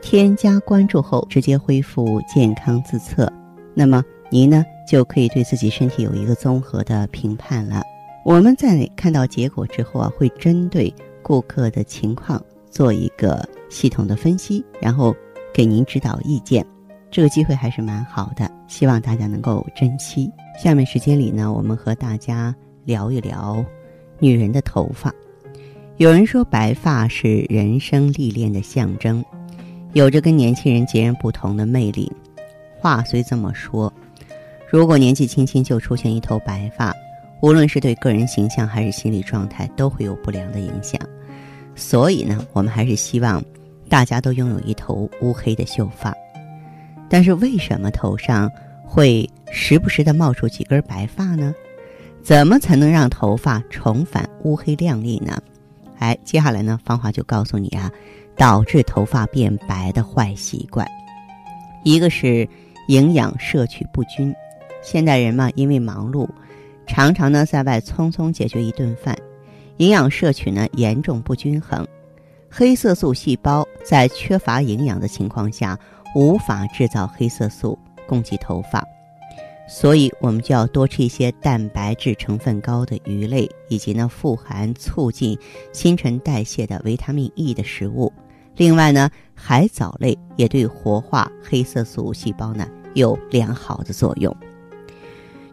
添加关注后直接恢复健康自测，那么您呢就可以对自己身体有一个综合的评判了。我们在看到结果之后啊，会针对顾客的情况做一个系统的分析，然后给您指导意见。这个机会还是蛮好的，希望大家能够珍惜。下面时间里呢，我们和大家聊一聊女人的头发。有人说白发是人生历练的象征，有着跟年轻人截然不同的魅力。话虽这么说，如果年纪轻轻就出现一头白发，无论是对个人形象还是心理状态，都会有不良的影响。所以呢，我们还是希望大家都拥有一头乌黑的秀发。但是为什么头上会时不时的冒出几根白发呢？怎么才能让头发重返乌黑亮丽呢？哎，接下来呢，芳华就告诉你啊，导致头发变白的坏习惯，一个是营养摄取不均。现代人嘛，因为忙碌，常常呢在外匆匆解决一顿饭，营养摄取呢严重不均衡，黑色素细胞在缺乏营养的情况下，无法制造黑色素供给头发。所以，我们就要多吃一些蛋白质成分高的鱼类，以及呢富含促进新陈代谢的维他命 E 的食物。另外呢，海藻类也对活化黑色素细胞呢有良好的作用。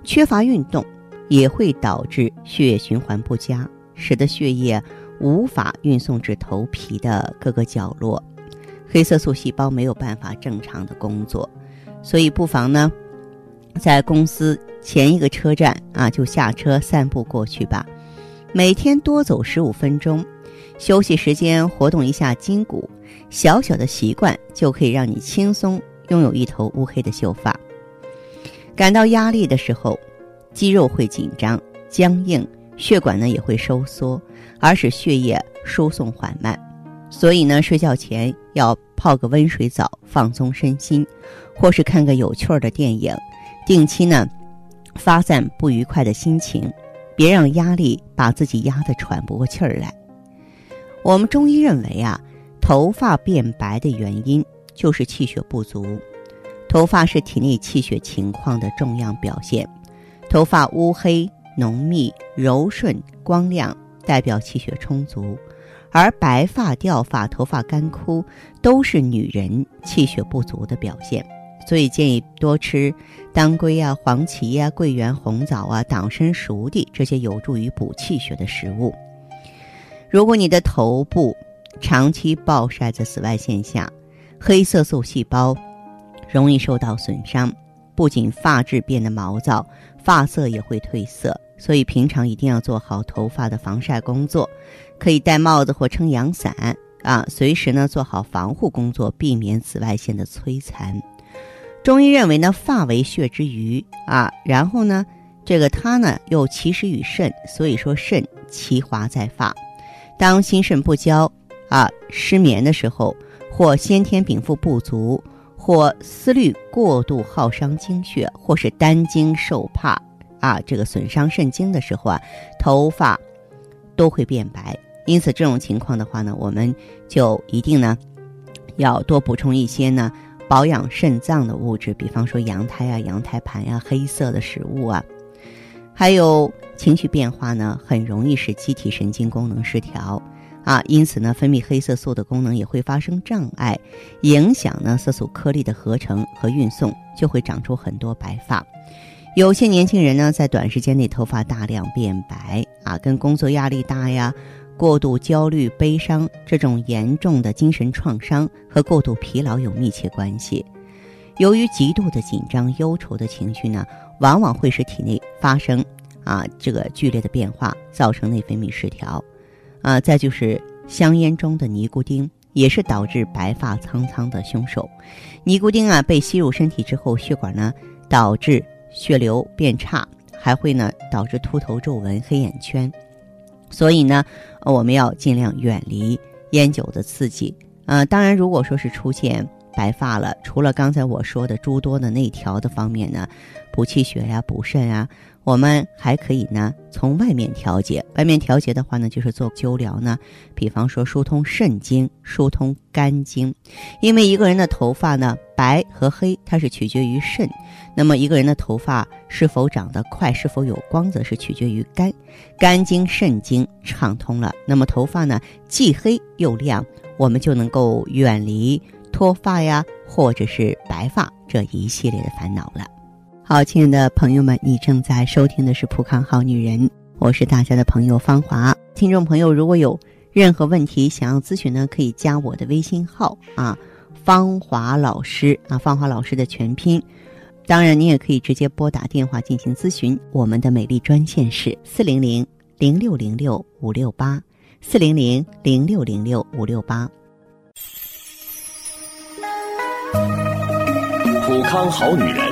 缺乏运动也会导致血液循环不佳，使得血液无法运送至头皮的各个角落，黑色素细胞没有办法正常的工作。所以，不妨呢。在公司前一个车站啊，就下车散步过去吧。每天多走十五分钟，休息时间活动一下筋骨，小小的习惯就可以让你轻松拥有一头乌黑的秀发。感到压力的时候，肌肉会紧张、僵硬，血管呢也会收缩，而使血液输送缓慢。所以呢，睡觉前要泡个温水澡，放松身心，或是看个有趣儿的电影。定期呢，发散不愉快的心情，别让压力把自己压得喘不过气儿来。我们中医认为啊，头发变白的原因就是气血不足。头发是体内气血情况的重要表现。头发乌黑、浓密、柔顺、光亮，代表气血充足；而白发、掉发、头发干枯，都是女人气血不足的表现。所以建议多吃当归啊、黄芪呀、桂圆、红枣啊、党参、熟地这些有助于补气血的食物。如果你的头部长期暴晒在紫外线下，黑色素细胞容易受到损伤，不仅发质变得毛躁，发色也会褪色。所以平常一定要做好头发的防晒工作，可以戴帽子或撑阳伞啊，随时呢做好防护工作，避免紫外线的摧残。中医认为呢，发为血之余啊，然后呢，这个它呢又其实与肾，所以说肾其华在发。当心肾不交啊、失眠的时候，或先天禀赋不足，或思虑过度耗伤精血，或是担惊受怕啊，这个损伤肾经的时候啊，头发都会变白。因此这种情况的话呢，我们就一定呢要多补充一些呢。保养肾脏的物质，比方说羊胎啊、羊胎盘呀、黑色的食物啊，还有情绪变化呢，很容易使机体神经功能失调啊，因此呢，分泌黑色素的功能也会发生障碍，影响呢色素颗粒的合成和运送，就会长出很多白发。有些年轻人呢，在短时间内头发大量变白啊，跟工作压力大呀。过度焦虑、悲伤这种严重的精神创伤和过度疲劳有密切关系。由于极度的紧张、忧愁的情绪呢，往往会使体内发生啊这个剧烈的变化，造成内分泌失调。啊，再就是香烟中的尼古丁也是导致白发苍苍的凶手。尼古丁啊被吸入身体之后，血管呢导致血流变差，还会呢导致秃头、皱纹、黑眼圈。所以呢，我们要尽量远离烟酒的刺激。呃，当然，如果说是出现白发了，除了刚才我说的诸多的内调的方面呢，补气血呀、补肾啊，我们还可以呢从外面调节。外面调节的话呢，就是做灸疗呢，比方说疏通肾经、疏通肝经。因为一个人的头发呢白和黑，它是取决于肾；那么一个人的头发是否长得快、是否有光泽，是取决于肝。肝经、肾经畅通了，那么头发呢既黑又亮，我们就能够远离。脱发呀，或者是白发这一系列的烦恼了。好，亲爱的朋友们，你正在收听的是《普康好女人》，我是大家的朋友芳华。听众朋友，如果有任何问题想要咨询呢，可以加我的微信号啊，芳华老师啊，芳华老师的全拼。当然，你也可以直接拨打电话进行咨询。我们的美丽专线是四零零零六零六五六八，四零零零六零六五六八。普康好女人，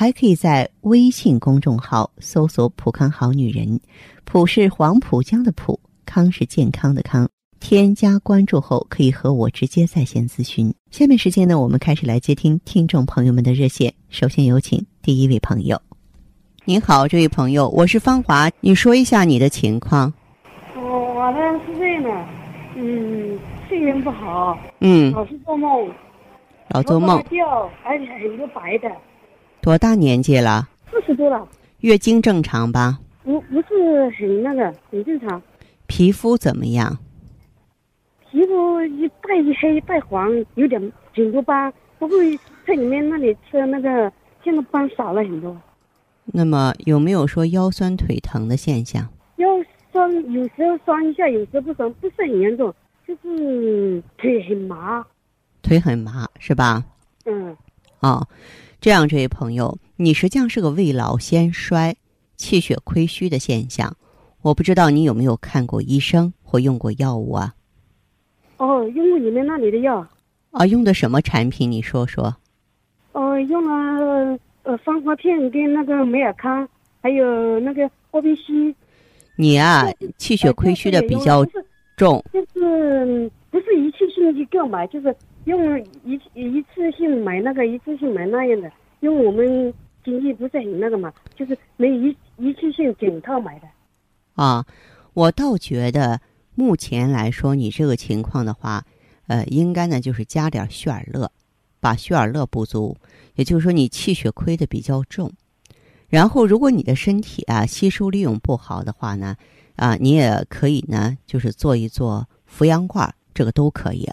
还可以在微信公众号搜索“普康好女人”，普是黄浦江的浦，康是健康的康。添加关注后，可以和我直接在线咨询。下面时间呢，我们开始来接听听众朋友们的热线。首先有请第一位朋友。您好，这位朋友，我是芳华，你说一下你的情况。我我呢是这样的，嗯，睡眠不好，嗯，老是做梦，老做梦，掉，而且一个白的。多大年纪了？四十多了。月经正常吧？不，不是很那个，很正常。皮肤怎么样？皮肤一带一黑带黄，有点很多斑。不过在里面那里吃那个，现在斑少了很多。那么有没有说腰酸腿疼的现象？腰酸有时候酸一下，有时候不酸，不是很严重，就是腿很麻。腿很麻是吧？嗯。哦。这样，这位朋友，你实际上是个未老先衰、气血亏虚的现象。我不知道你有没有看过医生或用过药物啊？哦，用过你们那里的药。啊，用的什么产品？你说说。哦，用了呃芳华片跟那个美尔康，还有那个奥必西。你啊，气血亏虚的比较重。就是不是一次性去购买，就是。用一一次性买那个，一次性买那样的，因为我们经济不是很那个嘛，就是没一一次性整套买的。啊，我倒觉得目前来说，你这个情况的话，呃，应该呢就是加点血尔乐，把血尔乐不足，也就是说你气血亏的比较重。然后，如果你的身体啊吸收利用不好的话呢，啊，你也可以呢就是做一做扶阳罐，这个都可以。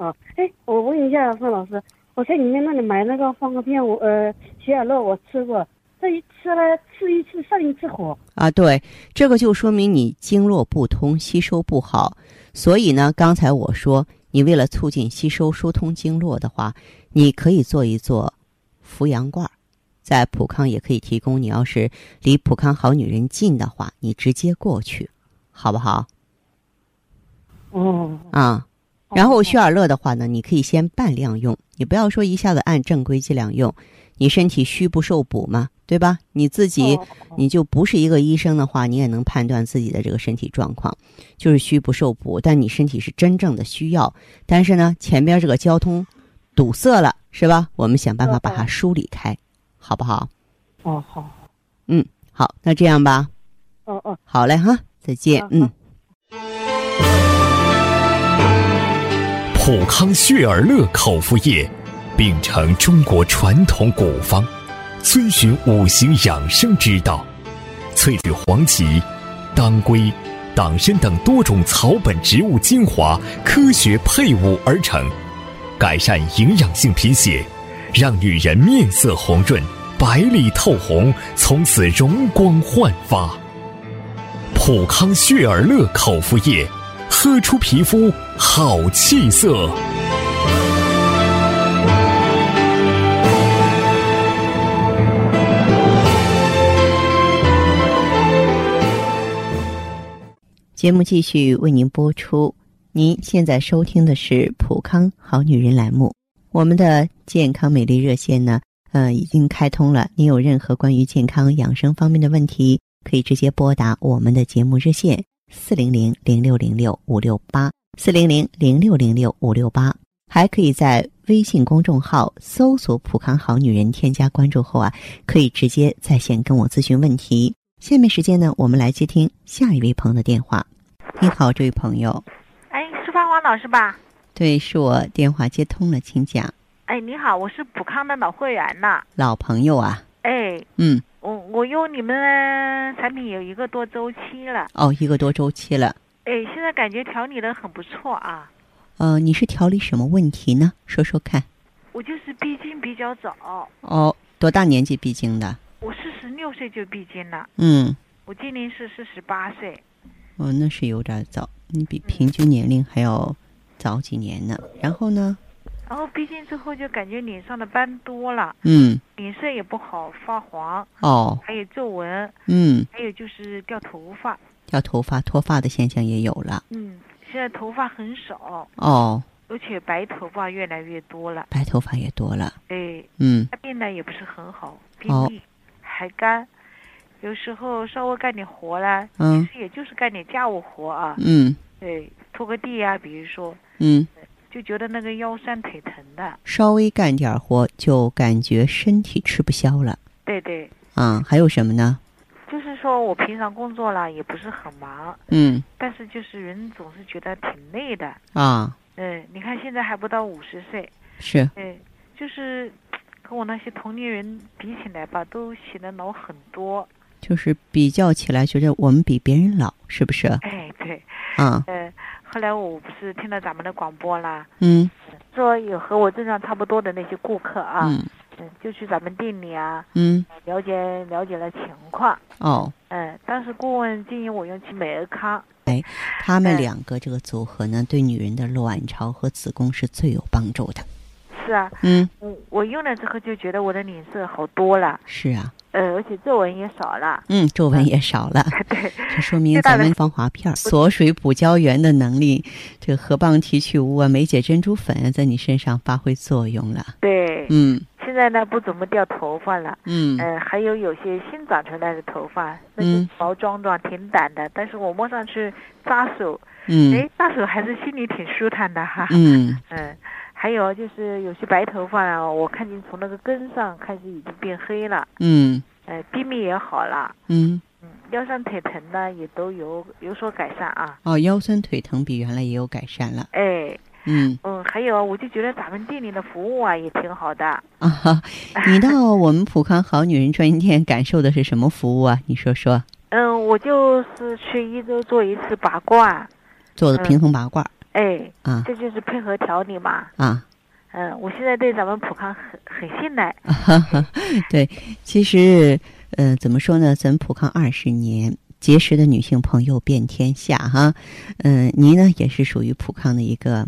哦，哎，我问一下范老师，我在你们那里买那个方格片，我呃血尔乐我吃过，这一吃了吃一次上一次火啊，对，这个就说明你经络不通，吸收不好。所以呢，刚才我说你为了促进吸收、疏通经络的话，你可以做一做扶阳罐，在普康也可以提供。你要是离普康好女人近的话，你直接过去，好不好？哦，啊。然后血尔乐的话呢，你可以先半量用，你不要说一下子按正规剂量用，你身体虚不受补嘛，对吧？你自己你就不是一个医生的话，你也能判断自己的这个身体状况，就是虚不受补。但你身体是真正的需要，但是呢，前边这个交通堵塞了，是吧？我们想办法把它哦梳理开，好不好？哦，好，嗯好，那这样吧，哦哦，好嘞哈，再见，嗯。普康血尔乐口服液，秉承中国传统古方，遵循五行养生之道，萃取黄芪、当归、党参等多种草本植物精华，科学配伍而成，改善营养性贫血，让女人面色红润、白里透红，从此容光焕发。普康血尔乐口服液，喝出皮肤好气色。节目继续为您播出。您现在收听的是《普康好女人》栏目，我们的健康美丽热线呢，呃，已经开通了。您有任何关于健康养生方面的问题，可以直接拨打我们的节目热线四零零零六零六五六八四零零零六零六五六八，还可以在微信公众号搜索“普康好女人”，添加关注后啊，可以直接在线跟我咨询问题。下面时间呢，我们来接听下一位朋友的电话。你好，这位朋友，哎，是芳华老师吧？对，是我电话接通了，请讲。哎，你好，我是普康的老会员呐。老朋友啊，哎，嗯，我我用你们产品有一个多周期了。哦，一个多周期了。哎，现在感觉调理的很不错啊。呃，你是调理什么问题呢？说说看。我就是闭经比较早，哦，多大年纪闭经的？我四十六岁就闭经了，嗯，我今年是四十八岁。哦，那是有点早，你比平均年龄还要早几年呢。然后呢？然后毕竟之后就感觉脸上的斑多了，嗯，脸色也不好，发黄，哦，还有皱纹，嗯，还有就是掉头发。掉头发、脱发的现象也有了。嗯，现在头发很少，哦，而且白头发越来越多了。白头发也多了。哎，嗯，大便呢也不是很好，便哦秘，还干，有时候稍微干点活啦，嗯。其实也就是干点家务活啊，嗯。对，拖个地啊，比如说，嗯，就觉得那个腰酸腿疼的，稍微干点活就感觉身体吃不消了。对对，啊，还有什么呢？就是说我平常工作啦也不是很忙，嗯。但是就是人总是觉得挺累的，啊，嗯，你看现在还不到五十岁，是。嗯，就是跟我那些同龄人比起来吧，都显得老很多，就是比较起来，觉得我们比别人老，是不是？哎，对，啊，呃，后来我不是听了咱们的广播啦，嗯。说有和我症状差不多的那些顾客啊，嗯。嗯，就去咱们店里啊，嗯，了解了解了情况。哦，嗯，当时顾问建议我用去美尔康。哎他们嗯两个这个组合呢，对女人的卵巢和子宫是最有帮助的。是啊，嗯，我我用了之后就觉得我的脸色好多了，是啊，呃，而且皱纹也少了。嗯，皱纹也少了，对，这说明咱们防滑片锁水补胶原的能力，这个河蚌提取物啊、梅姐珍珠粉在你身上发挥作用了。对，嗯。现在呢不怎么掉头发了。嗯。呃、还有有些新长出来的头发，那就嗯。毛壮壮、挺短的，但是我摸上去扎手，嗯。哎，扎手还是心里挺舒坦的哈。嗯。嗯，还有就是有些白头发啊，我看见从那个根上开始已经变黑了，嗯呃，便秘也好了，嗯，嗯，腰酸腿疼呢也都有有所改善啊。哦，腰酸腿疼比原来也有改善了。哎，嗯嗯，还有我就觉得咱们店里的服务啊也挺好的。啊哈，你到我们普康好女人专营店感受的是什么服务啊？你说说，嗯，我就是去一周做一次拔罐，做的平衡拔罐儿哎，啊这就是配合调理嘛。啊。嗯，我现在对咱们普康很很信赖。哈哈，对，其实，呃，怎么说呢？咱普康二十年，结识的女性朋友遍天下哈。嗯、您呢也是属于普康的一个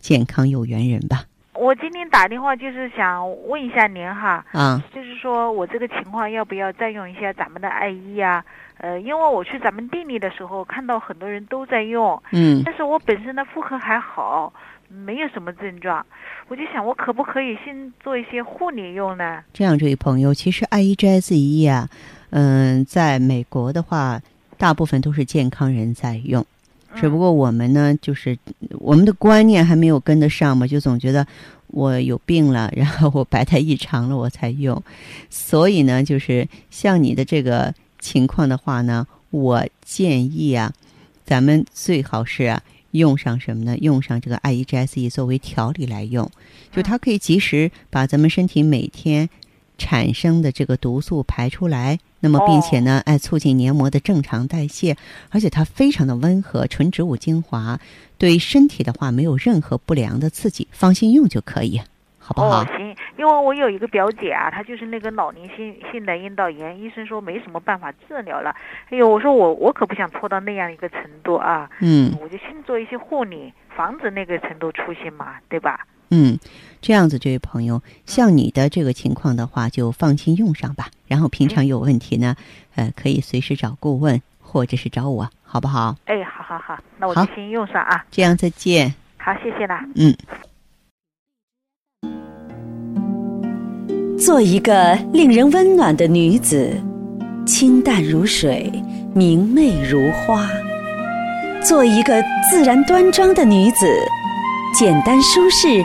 健康有缘人吧？我今天打电话就是想问一下您哈，啊，就是说我这个情况要不要再用一下咱们的爱伊啊？呃，因为我去咱们店里的时候看到很多人都在用，嗯但是我本身的妇科还好，没有什么症状，我就想我可不可以先做一些护理用呢？这样，这位朋友，其实爱伊 GSE 啊，嗯、在美国的话，大部分都是健康人在用。只不过我们呢，就是我们的观念还没有跟得上嘛，就总觉得我有病了，然后我白带异常了，我才用。所以呢，就是像你的这个情况的话呢，我建议啊，咱们最好是啊，用上什么呢？用上这个 I E G S E 作为调理来用，就它可以及时把咱们身体每天产生的这个毒素排出来。那么，并且呢，哎，促进黏膜的正常代谢，而且它非常的温和，纯植物精华，对身体的话没有任何不良的刺激，放心用就可以，好不好？哦，行，因为我有一个表姐啊，她就是那个老年性性的阴道炎，医生说没什么办法治疗了。哎呦，我说我我可不想拖到那样一个程度啊，嗯我就先做一些护理，防止那个程度出现嘛，对吧？嗯，这样子，这位朋友，像你的这个情况的话，就放心用上吧。然后平常有问题呢，呃，可以随时找顾问或者是找我，好不好？哎，好好好，那我就先用上啊。这样再见。好，谢谢啦。嗯。做一个令人温暖的女子，清淡如水，明媚如花；做一个自然端庄的女子，简单舒适，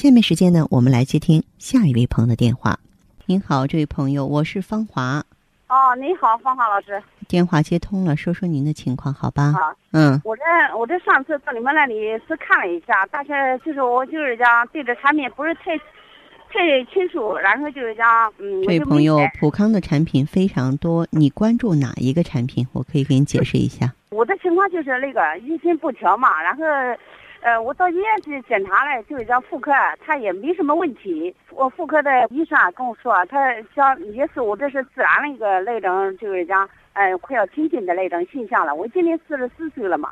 下面时间呢，我们来接听下一位朋友的电话。您好，这位朋友，我是芳华，哦，您好，芳华老师。电话接通了，说说您的情况好吧？啊，嗯我这我这上次到你们那里是看了一下，但是就是我就是讲对这产品不是太太清楚，然后就是讲嗯，这位朋友，普康的产品非常多，你关注哪一个产品？我可以给你解释一下。我的情况就是那个月经不调嘛，然后。呃，我到医院去检查了，就是讲妇科，他也没什么问题。我妇科的医生啊跟我说，他像也是我这是自然的一个那种，就是讲，呃，快要停经的那种现象了。我今年四十四岁了嘛，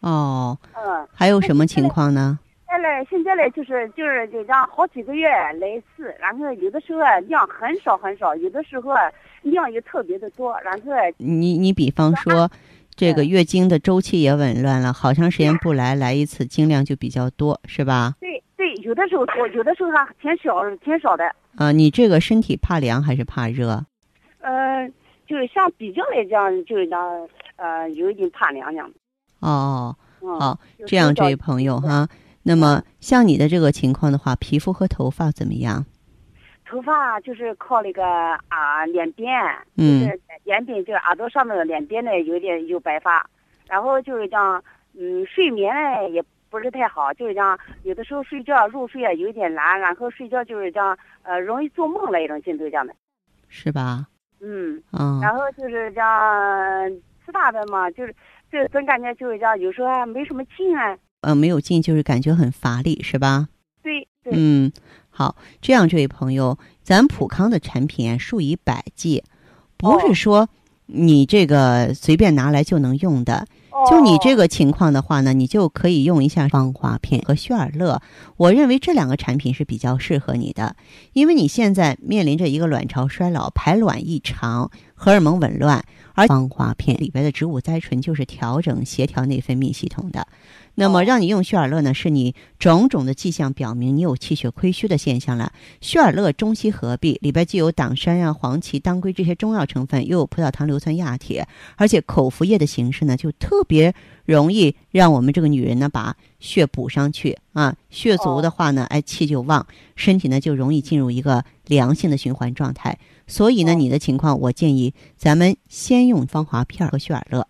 哦，嗯。还有什么情况呢？现在嘞，现在嘞，就是就是就讲好几个月来一次，然后有的时候啊量很少很少，有的时候啊量又特别的多，然后你你比方说，这个月经的周期也紊乱了，好长时间不来，来一次经量就比较多，是吧？对对，有的时候多，有的时候还挺少挺少的，啊，你这个身体怕凉还是怕热？呃，就是像比较来讲，就是讲呃有一点怕凉凉，哦，嗯，好，就这样，这位朋友哈，那么像你的这个情况的话，皮肤和头发怎么样？头发就是靠那个啊两边，嗯。就是脸边就是耳朵上面的脸边呢有点有白发，然后就是讲嗯睡眠呢也不是太好，就是讲有的时候睡觉入睡啊有点难，然后睡觉就是讲呃容易做梦那种性质这样的，是吧？嗯，嗯，然后就是讲吃大的嘛，就是就总感觉就是讲有时候还没什么劲啊，呃，没有劲，就是感觉很乏力，是吧？对对，嗯，好，这样，这位朋友，咱普康的产品啊数以百计，不是哦说你这个随便拿来就能用的。哦就你这个情况的话呢，你就可以用一下芳华片和旭尔乐。我认为这两个产品是比较适合你的，因为你现在面临着一个卵巢衰老、排卵异常、荷尔蒙紊乱，而芳华片里边的植物甾醇就是调整、协调内分泌系统的。那么哦让你用血尔乐呢，是你种种的迹象表明你有气血亏虚的现象了。血尔乐中西合璧，里边既有党参啊、黄芪、当归这些中药成分，又有葡萄糖硫酸亚铁，而且口服液的形式呢，就特别容易让我们这个女人呢把血补上去啊。血足的话呢，哎，气就旺，身体呢就容易进入一个良性的循环状态。所以呢，哦你的情况，我建议咱们先用芳华片儿和血尔乐。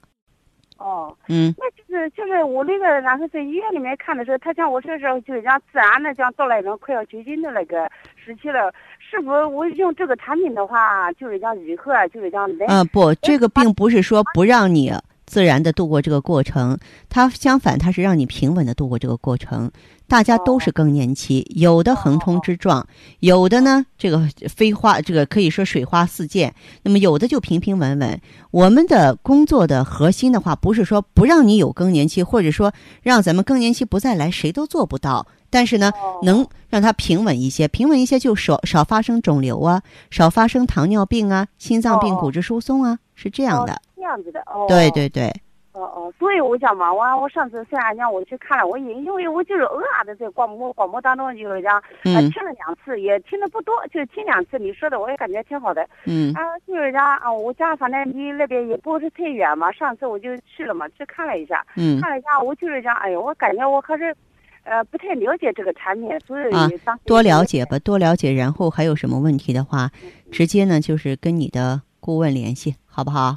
哦哦，嗯那就是就是我那个然后在医院里面看的时候，他像我这时候就是讲自然的讲到了一种快要绝经的那个时期了，是不是我用这个产品的话，就是讲以后啊，就是讲来啊，不，这个并不是说不让你自然的度过这个过程，它相反，它是让你平稳的度过这个过程。大家都是更年期，有的横冲直撞，有的呢这个飞花，这个可以说水花四溅，那么有的就平平稳稳。我们的工作的核心的话，不是说不让你有更年期，或者说让咱们更年期不再来，谁都做不到。但是呢，能让它平稳一些，平稳一些就少少发生肿瘤啊，少发生糖尿病啊、心脏病、哦骨质疏松啊，是这样的。哦这样子的哦。对对对，哦哦，所以我讲嘛，我我上次虽然讲我去看了，我也因为我就是偶尔的在广播广播当中就是讲，呃，嗯听了两次，也听的不多，就听两次你说的，我也感觉挺好的。嗯啊，就是讲啊，我家反正离那边也不是太远嘛，上次我就去了嘛，去看了一下，嗯看了一下，我就是讲，哎呦，我感觉我还是，呃，不太了解这个产品，所以啊当时多了解吧，多了解。然后还有什么问题的话，直接呢就是跟你的顾问联系，好不好？